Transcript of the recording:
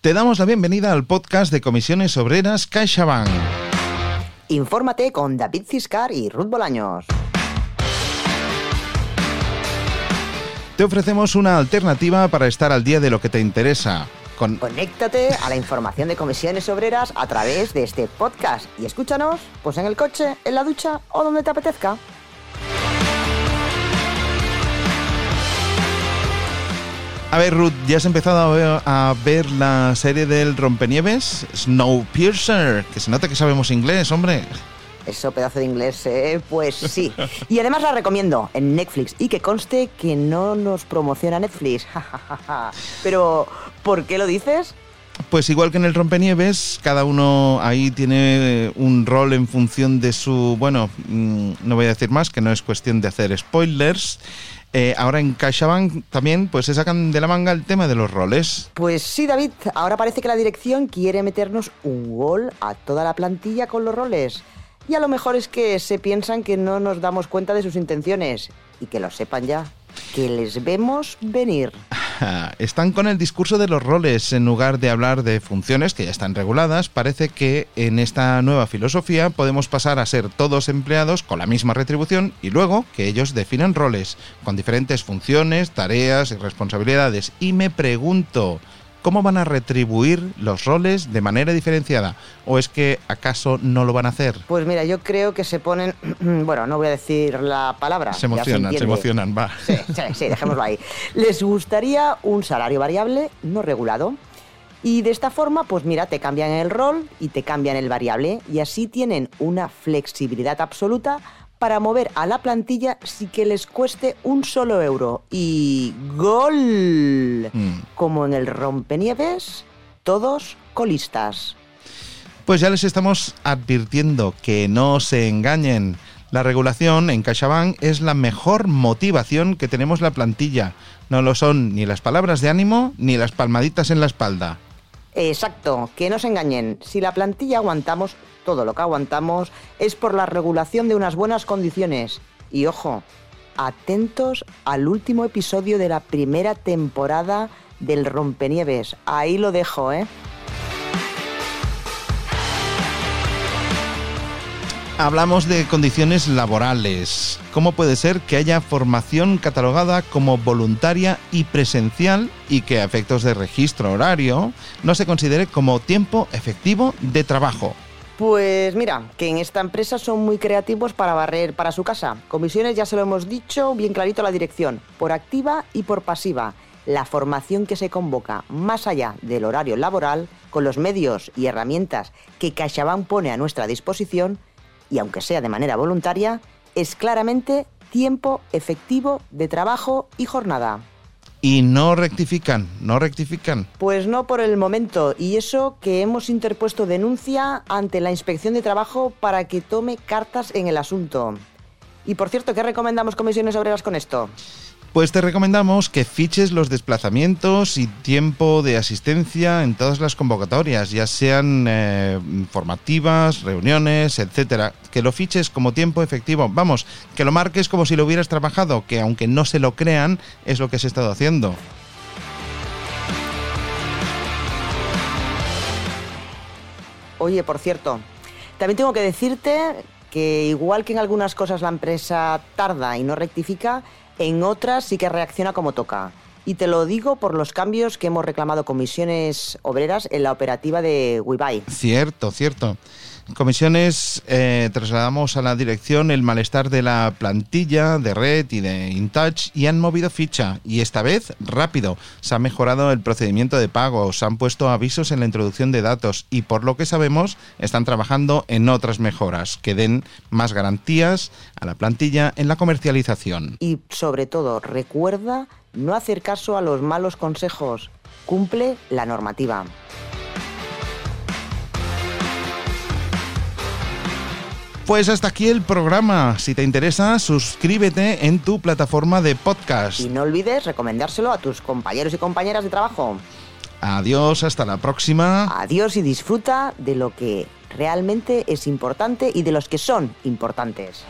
Te damos la bienvenida al podcast de Comisiones Obreras CaixaBank. Infórmate con David Ciscar y Ruth Bolaños. Te ofrecemos una alternativa para estar al día de lo que te interesa. Con... Conéctate a la información de comisiones obreras a través de este podcast y escúchanos pues en el coche, en la ducha o donde te apetezca. A ver, Ruth, ¿ya has empezado a ver, a ver la serie del Rompenieves? Snowpiercer, que se nota que sabemos inglés, hombre. Eso, pedazo de inglés, ¿eh? pues sí. Y además la recomiendo en Netflix y que conste que no nos promociona Netflix. Pero, ¿por qué lo dices? Pues igual que en el Rompenieves, cada uno ahí tiene un rol en función de su... Bueno, mm, no voy a decir más, que no es cuestión de hacer spoilers. Eh, ahora en CaixaBank también pues se sacan de la manga el tema de los roles. Pues sí, David. Ahora parece que la dirección quiere meternos un gol a toda la plantilla con los roles. Y a lo mejor es que se piensan que no nos damos cuenta de sus intenciones. Y que lo sepan ya. Que les vemos venir. Están con el discurso de los roles en lugar de hablar de funciones que ya están reguladas. Parece que en esta nueva filosofía podemos pasar a ser todos empleados con la misma retribución y luego que ellos definan roles con diferentes funciones, tareas y responsabilidades. Y me pregunto, ¿Cómo van a retribuir los roles de manera diferenciada? ¿O es que acaso no lo van a hacer? Pues mira, yo creo que se ponen, bueno, no voy a decir la palabra. Se emocionan, se, emocionan, va. Sí, sí, sí, dejémoslo ahí. Les gustaría un salario variable no regulado. Y de esta forma, pues mira, te cambian el rol y te cambian el variable y así tienen una flexibilidad absoluta para mover a la plantilla sin que les cueste un solo euro. Y gol. Mm. Como en el rompenieves, todos colistas. Pues ya les estamos advirtiendo que no se engañen. La regulación en CaixaBank es la mejor motivación que tenemos la plantilla. No lo son ni las palabras de ánimo ni las palmaditas en la espalda. Exacto, que no se engañen. Si la plantilla aguantamos, todo lo que aguantamos es por la regulación de unas buenas condiciones. Y ojo, atentos al último episodio de la primera temporada del Rompenieves. Ahí lo dejo, ¿eh? Hablamos de condiciones laborales. ¿Cómo puede ser que haya formación catalogada como voluntaria y presencial y que a efectos de registro horario no se considere como tiempo efectivo de trabajo? Pues mira, que en esta empresa son muy creativos para barrer para su casa. Comisiones ya se lo hemos dicho bien clarito la dirección, por activa y por pasiva. La formación que se convoca más allá del horario laboral, con los medios y herramientas que CaixaBank pone a nuestra disposición, y aunque sea de manera voluntaria, es claramente tiempo efectivo de trabajo y jornada. Y no rectifican, no rectifican. Pues no por el momento, y eso que hemos interpuesto denuncia ante la Inspección de Trabajo para que tome cartas en el asunto. Y por cierto, ¿qué recomendamos comisiones obreras con esto? Pues te recomendamos que fiches los desplazamientos y tiempo de asistencia en todas las convocatorias, ya sean eh, formativas, reuniones, etcétera. Que lo fiches como tiempo efectivo. Vamos, que lo marques como si lo hubieras trabajado, que aunque no se lo crean, es lo que se ha estado haciendo. Oye, por cierto, también tengo que decirte que igual que en algunas cosas la empresa tarda y no rectifica, en otras sí que reacciona como toca. Y te lo digo por los cambios que hemos reclamado comisiones obreras en la operativa de WeBuy. Cierto, cierto comisiones eh, trasladamos a la dirección el malestar de la plantilla de Red y de InTouch y han movido ficha y esta vez rápido. Se ha mejorado el procedimiento de pago, se han puesto avisos en la introducción de datos y por lo que sabemos están trabajando en otras mejoras que den más garantías a la plantilla en la comercialización. Y sobre todo recuerda no hacer caso a los malos consejos. Cumple la normativa. Pues hasta aquí el programa. Si te interesa, suscríbete en tu plataforma de podcast. Y no olvides recomendárselo a tus compañeros y compañeras de trabajo. Adiós, hasta la próxima. Adiós y disfruta de lo que realmente es importante y de los que son importantes.